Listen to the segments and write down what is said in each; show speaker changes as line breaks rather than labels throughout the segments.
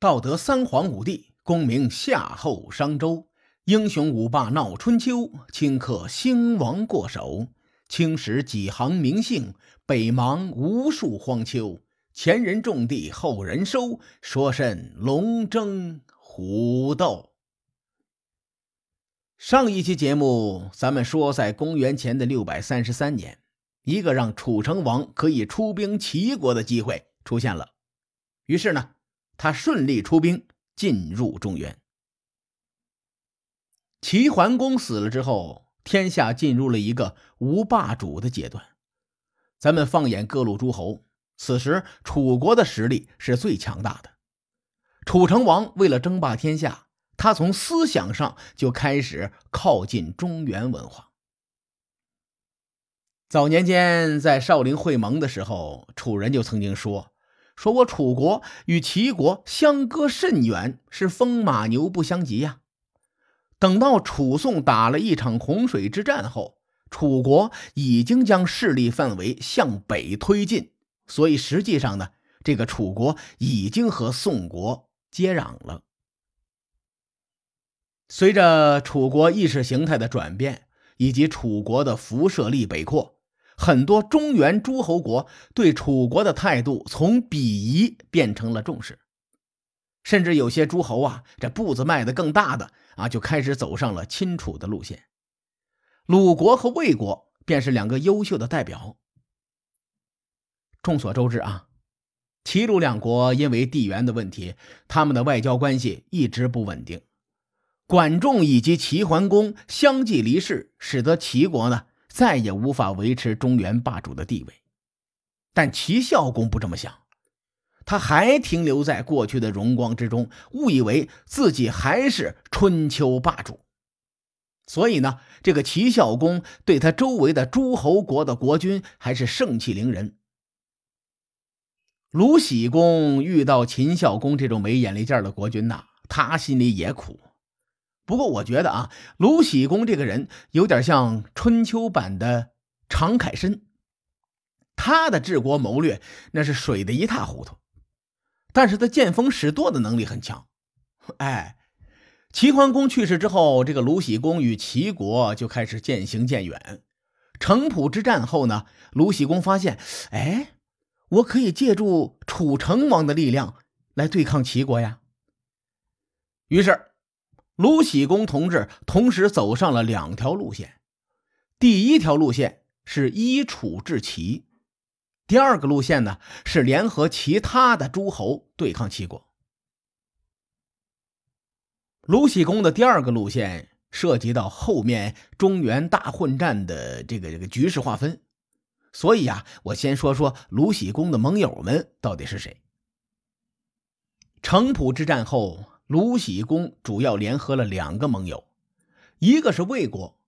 道德三皇五帝，功名夏后商周，英雄五霸闹春秋，顷刻兴亡过手。青史几行名姓，北邙无数荒丘。前人种地，后人收，说甚龙争虎斗？上一期节目，咱们说，在公元前的六百三十三年，一个让楚成王可以出兵齐国的机会出现了。于是呢，他顺利出兵进入中原。齐桓公死了之后，天下进入了一个无霸主的阶段。咱们放眼各路诸侯，此时楚国的实力是最强大的。楚成王为了争霸天下。他从思想上就开始靠近中原文化。早年间在少林会盟的时候，楚人就曾经说：“说我楚国与齐国相隔甚远，是风马牛不相及呀。”等到楚宋打了一场洪水之战后，楚国已经将势力范围向北推进，所以实际上呢，这个楚国已经和宋国接壤了。随着楚国意识形态的转变，以及楚国的辐射力北扩，很多中原诸侯国对楚国的态度从鄙夷变成了重视，甚至有些诸侯啊，这步子迈得更大的啊，就开始走上了亲楚的路线。鲁国和魏国便是两个优秀的代表。众所周知啊，齐鲁两国因为地缘的问题，他们的外交关系一直不稳定。管仲以及齐桓公相继离世，使得齐国呢再也无法维持中原霸主的地位。但齐孝公不这么想，他还停留在过去的荣光之中，误以为自己还是春秋霸主。所以呢，这个齐孝公对他周围的诸侯国的国君还是盛气凌人。鲁僖公遇到秦孝公这种没眼力见的国君呐，他心里也苦。不过我觉得啊，鲁僖公这个人有点像春秋版的常凯申，他的治国谋略那是水的一塌糊涂，但是他见风使舵的能力很强。哎，齐桓公去世之后，这个鲁僖公与齐国就开始渐行渐远。城濮之战后呢，鲁僖公发现，哎，我可以借助楚成王的力量来对抗齐国呀。于是。鲁僖公同志同时走上了两条路线，第一条路线是依楚制齐，第二个路线呢是联合其他的诸侯对抗齐国。鲁僖公的第二个路线涉及到后面中原大混战的这个这个局势划分，所以啊，我先说说鲁僖公的盟友们到底是谁。城濮之战后。鲁僖公主要联合了两个盟友，一个是魏国，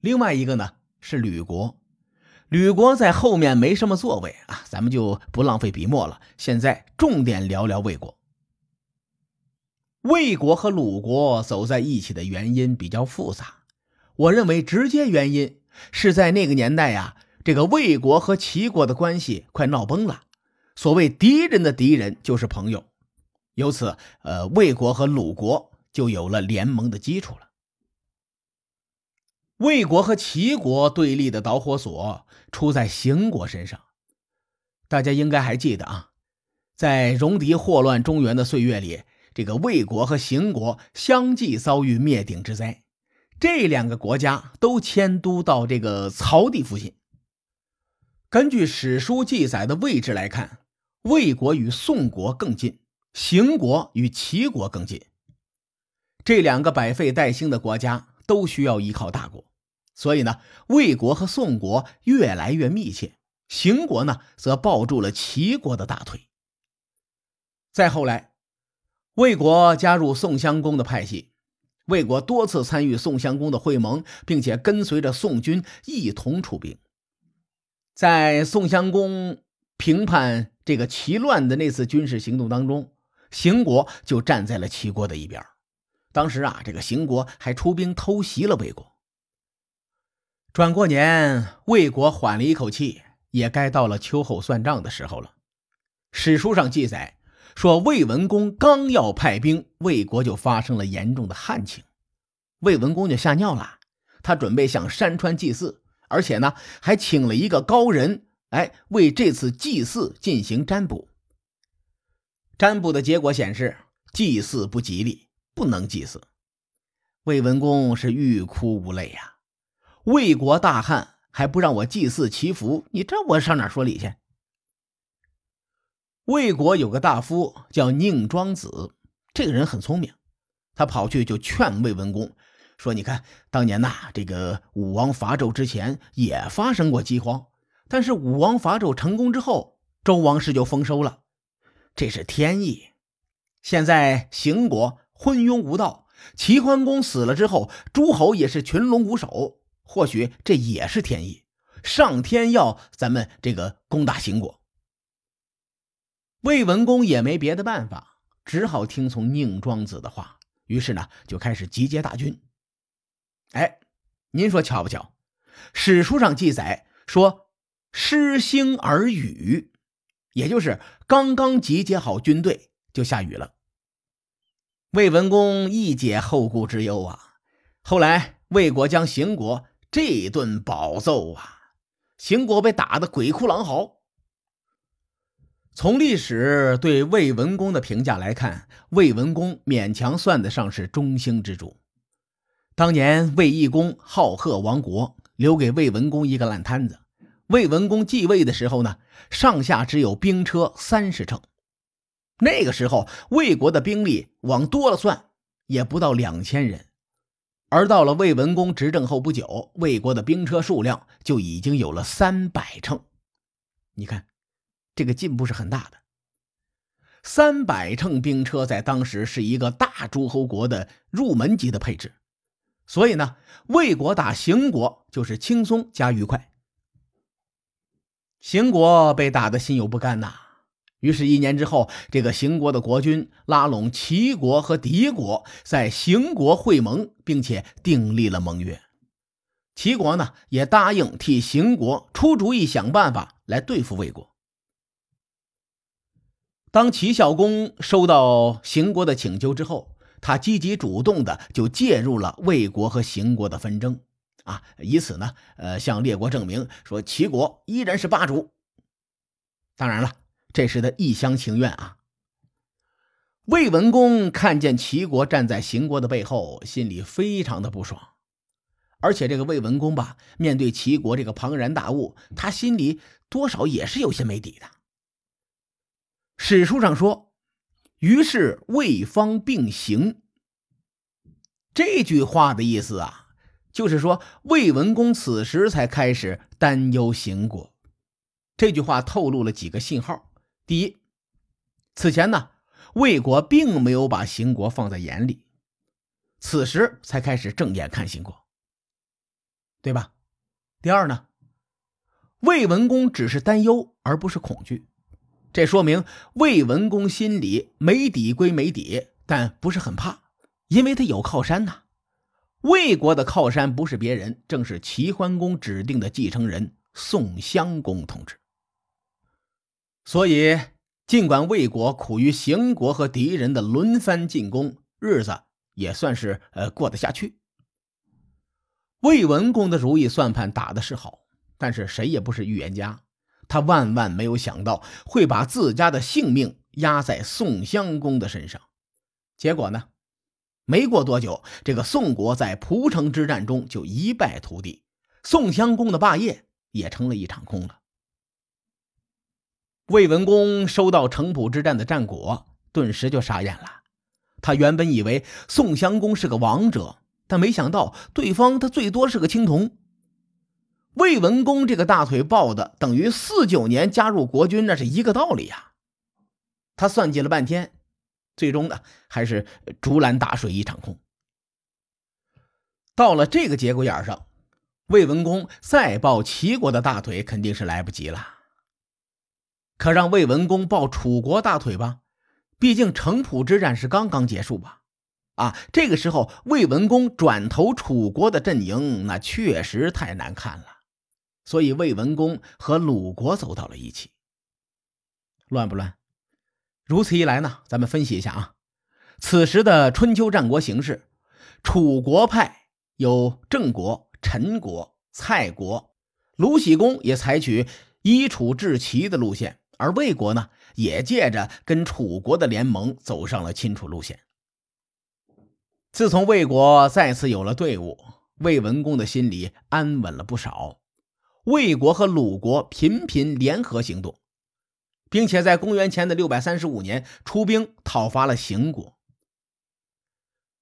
另外一个呢是吕国。吕国在后面没什么作为啊，咱们就不浪费笔墨了。现在重点聊聊魏国。魏国和鲁国走在一起的原因比较复杂，我认为直接原因是在那个年代呀，这个魏国和齐国的关系快闹崩了。所谓敌人的敌人就是朋友。由此，呃，魏国和鲁国就有了联盟的基础了。魏国和齐国对立的导火索出在邢国身上，大家应该还记得啊，在戎狄祸乱中原的岁月里，这个魏国和邢国相继遭遇灭顶之灾，这两个国家都迁都到这个曹地附近。根据史书记载的位置来看，魏国与宋国更近。邢国与齐国更近，这两个百废待兴的国家都需要依靠大国，所以呢，魏国和宋国越来越密切，邢国呢则抱住了齐国的大腿。再后来，魏国加入宋襄公的派系，魏国多次参与宋襄公的会盟，并且跟随着宋军一同出兵，在宋襄公平叛这个齐乱的那次军事行动当中。邢国就站在了齐国的一边。当时啊，这个邢国还出兵偷袭了魏国。转过年，魏国缓了一口气，也该到了秋后算账的时候了。史书上记载，说魏文公刚要派兵，魏国就发生了严重的旱情，魏文公就吓尿了，他准备向山川祭祀，而且呢还请了一个高人，哎，为这次祭祀进行占卜。占卜的结果显示，祭祀不吉利，不能祭祀。魏文公是欲哭无泪呀！魏国大旱，还不让我祭祀祈福，你这我上哪说理去？魏国有个大夫叫宁庄子，这个人很聪明，他跑去就劝魏文公说：“你看，当年呐，这个武王伐纣之前也发生过饥荒，但是武王伐纣成功之后，周王室就丰收了。”这是天意。现在邢国昏庸无道，齐桓公死了之后，诸侯也是群龙无首。或许这也是天意，上天要咱们这个攻打邢国。魏文公也没别的办法，只好听从宁庄子的话。于是呢，就开始集结大军。哎，您说巧不巧？史书上记载说：“失星而雨。”也就是刚刚集结好军队，就下雨了。魏文公一解后顾之忧啊！后来魏国将邢国这顿饱揍啊，邢国被打得鬼哭狼嚎。从历史对魏文公的评价来看，魏文公勉强算得上是中兴之主。当年魏懿公好贺亡国，留给魏文公一个烂摊子。魏文公继位的时候呢，上下只有兵车三十乘。那个时候，魏国的兵力往多了算，也不到两千人。而到了魏文公执政后不久，魏国的兵车数量就已经有了三百乘。你看，这个进步是很大的。三百乘兵车在当时是一个大诸侯国的入门级的配置，所以呢，魏国打邢国就是轻松加愉快。邢国被打得心有不甘呐，于是，一年之后，这个邢国的国君拉拢齐国和狄国，在邢国会盟，并且订立了盟约。齐国呢，也答应替邢国出主意，想办法来对付魏国。当齐孝公收到邢国的请求之后，他积极主动的就介入了魏国和邢国的纷争。啊，以此呢，呃，向列国证明说齐国依然是霸主。当然了，这是他一厢情愿啊。魏文公看见齐国站在邢国的背后，心里非常的不爽。而且这个魏文公吧，面对齐国这个庞然大物，他心里多少也是有些没底的。史书上说：“于是魏方并行。”这句话的意思啊。就是说，魏文公此时才开始担忧邢国。这句话透露了几个信号：第一，此前呢，魏国并没有把邢国放在眼里，此时才开始正眼看邢国，对吧？第二呢，魏文公只是担忧，而不是恐惧，这说明魏文公心里没底归没底，但不是很怕，因为他有靠山呐。魏国的靠山不是别人，正是齐桓公指定的继承人宋襄公同志。所以，尽管魏国苦于邢国和敌人的轮番进攻，日子也算是呃过得下去。魏文公的如意算盘打的是好，但是谁也不是预言家，他万万没有想到会把自家的性命压在宋襄公的身上。结果呢？没过多久，这个宋国在蒲城之战中就一败涂地，宋襄公的霸业也成了一场空了。魏文公收到城濮之战的战果，顿时就傻眼了。他原本以为宋襄公是个王者，但没想到对方他最多是个青铜。魏文公这个大腿抱的，等于四九年加入国军，那是一个道理呀。他算计了半天。最终呢，还是竹篮打水一场空。到了这个节骨眼上，魏文公再抱齐国的大腿肯定是来不及了。可让魏文公抱楚国大腿吧，毕竟城濮之战是刚刚结束吧？啊，这个时候魏文公转投楚国的阵营，那确实太难看了。所以魏文公和鲁国走到了一起，乱不乱？如此一来呢，咱们分析一下啊，此时的春秋战国形势，楚国派有郑国、陈国、蔡国，鲁僖公也采取依楚制齐的路线，而魏国呢，也借着跟楚国的联盟，走上了亲楚路线。自从魏国再次有了队伍，魏文公的心里安稳了不少。魏国和鲁国频频联合行动。并且在公元前的六百三十五年出兵讨伐了邢国，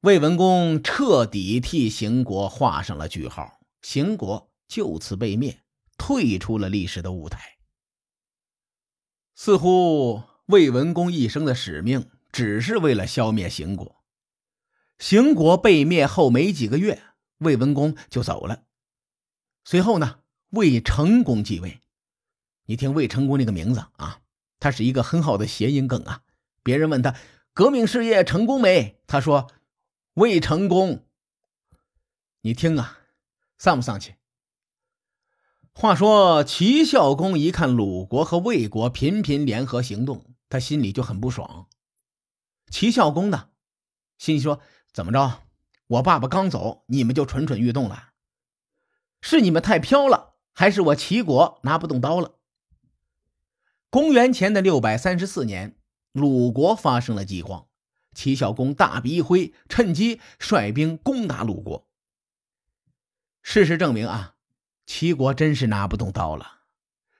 魏文公彻底替邢国画上了句号，邢国就此被灭，退出了历史的舞台。似乎魏文公一生的使命只是为了消灭邢国。邢国被灭后没几个月，魏文公就走了。随后呢，魏成公继位。你听魏成公这个名字啊。他是一个很好的谐音梗啊！别人问他革命事业成功没，他说未成功。你听啊，丧不丧气？话说齐孝公一看鲁国和魏国频频联合行动，他心里就很不爽。齐孝公呢，心说：怎么着？我爸爸刚走，你们就蠢蠢欲动了？是你们太飘了，还是我齐国拿不动刀了？公元前的六百三十四年，鲁国发生了饥荒，齐孝公大笔一挥，趁机率兵攻打鲁国。事实证明啊，齐国真是拿不动刀了。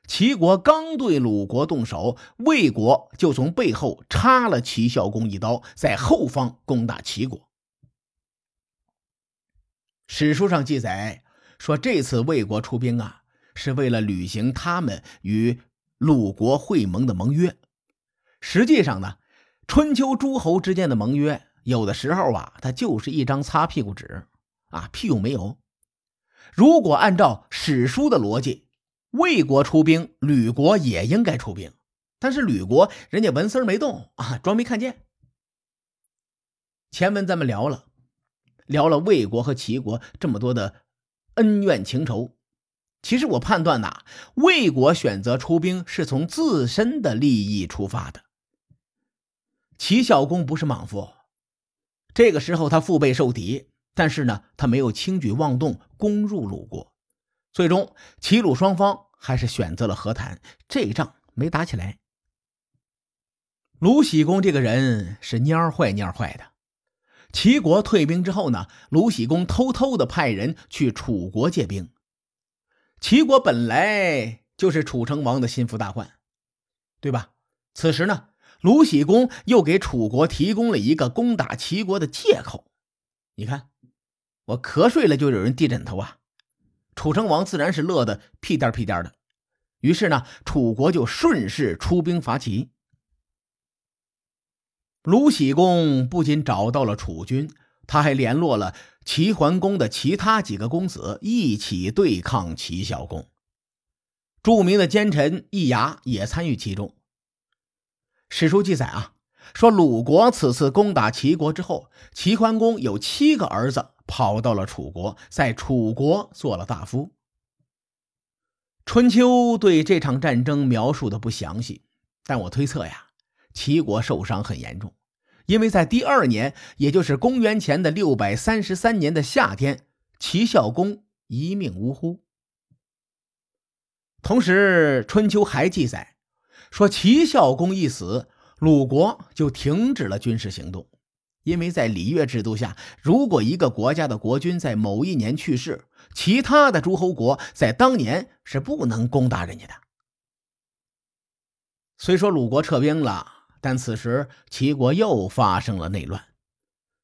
齐国刚对鲁国动手，魏国就从背后插了齐孝公一刀，在后方攻打齐国。史书上记载说，这次魏国出兵啊，是为了履行他们与。鲁国会盟的盟约，实际上呢，春秋诸侯之间的盟约，有的时候啊，它就是一张擦屁股纸啊，屁用没有。如果按照史书的逻辑，魏国出兵，吕国也应该出兵，但是吕国人家纹丝没动啊，装没看见。前文咱们聊了，聊了魏国和齐国这么多的恩怨情仇。其实我判断呐，魏国选择出兵是从自身的利益出发的。齐孝公不是莽夫，这个时候他腹背受敌，但是呢，他没有轻举妄动攻入鲁国。最终，齐鲁双方还是选择了和谈，这仗没打起来。鲁僖公这个人是蔫坏蔫坏的。齐国退兵之后呢，鲁僖公偷偷的派人去楚国借兵。齐国本来就是楚成王的心腹大患，对吧？此时呢，鲁僖公又给楚国提供了一个攻打齐国的借口。你看，我瞌睡了就有人递枕头啊！楚成王自然是乐得屁颠屁颠的。于是呢，楚国就顺势出兵伐齐。鲁僖公不仅找到了楚军。他还联络了齐桓公的其他几个公子，一起对抗齐孝公。著名的奸臣易牙也参与其中。史书记载啊，说鲁国此次攻打齐国之后，齐桓公有七个儿子跑到了楚国，在楚国做了大夫。春秋对这场战争描述的不详细，但我推测呀，齐国受伤很严重。因为在第二年，也就是公元前的六百三十三年的夏天，齐孝公一命呜呼。同时，《春秋》还记载说，齐孝公一死，鲁国就停止了军事行动。因为在礼乐制度下，如果一个国家的国君在某一年去世，其他的诸侯国在当年是不能攻打人家的。虽说鲁国撤兵了。但此时齐国又发生了内乱，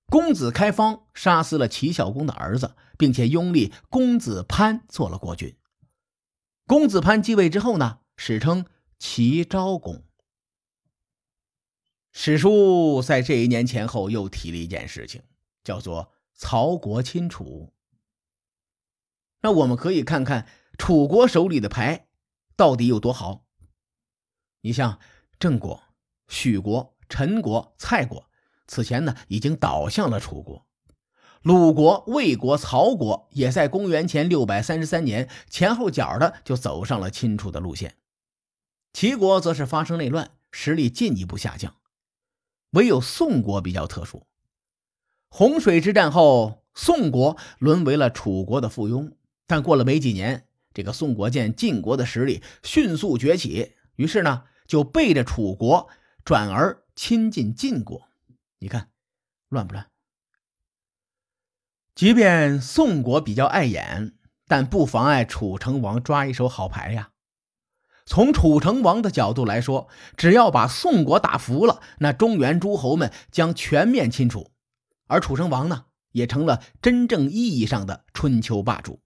公子开方杀死了齐孝公的儿子，并且拥立公子潘做了国君。公子潘继位之后呢，史称齐昭公。史书在这一年前后又提了一件事情，叫做曹国亲楚。那我们可以看看楚国手里的牌到底有多好。你像郑国。许国、陈国、蔡国此前呢已经倒向了楚国，鲁国、魏国、曹国也在公元前六百三十三年前后脚的就走上了亲楚的路线。齐国则是发生内乱，实力进一步下降，唯有宋国比较特殊。洪水之战后，宋国沦为了楚国的附庸。但过了没几年，这个宋国见晋国的实力迅速崛起，于是呢，就背着楚国，转而亲近晋国。你看，乱不乱？即便宋国比较碍眼，但不妨碍楚成王抓一手好牌呀。从楚成王的角度来说，只要把宋国打服了，那中原诸侯们将全面亲楚，而楚成王呢，也成了真正意义上的春秋霸主。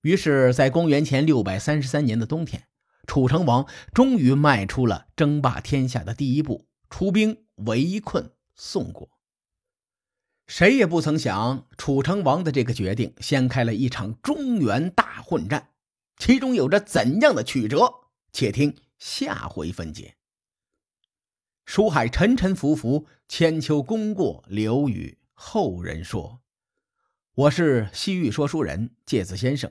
于是，在公元前六百三十三年的冬天，楚成王终于迈出了争霸天下的第一步，出兵围困宋国。谁也不曾想，楚成王的这个决定掀开了一场中原大混战。其中有着怎样的曲折？且听下回分解。书海沉沉浮浮，千秋功过留与后人说。我是西域说书人介子先生。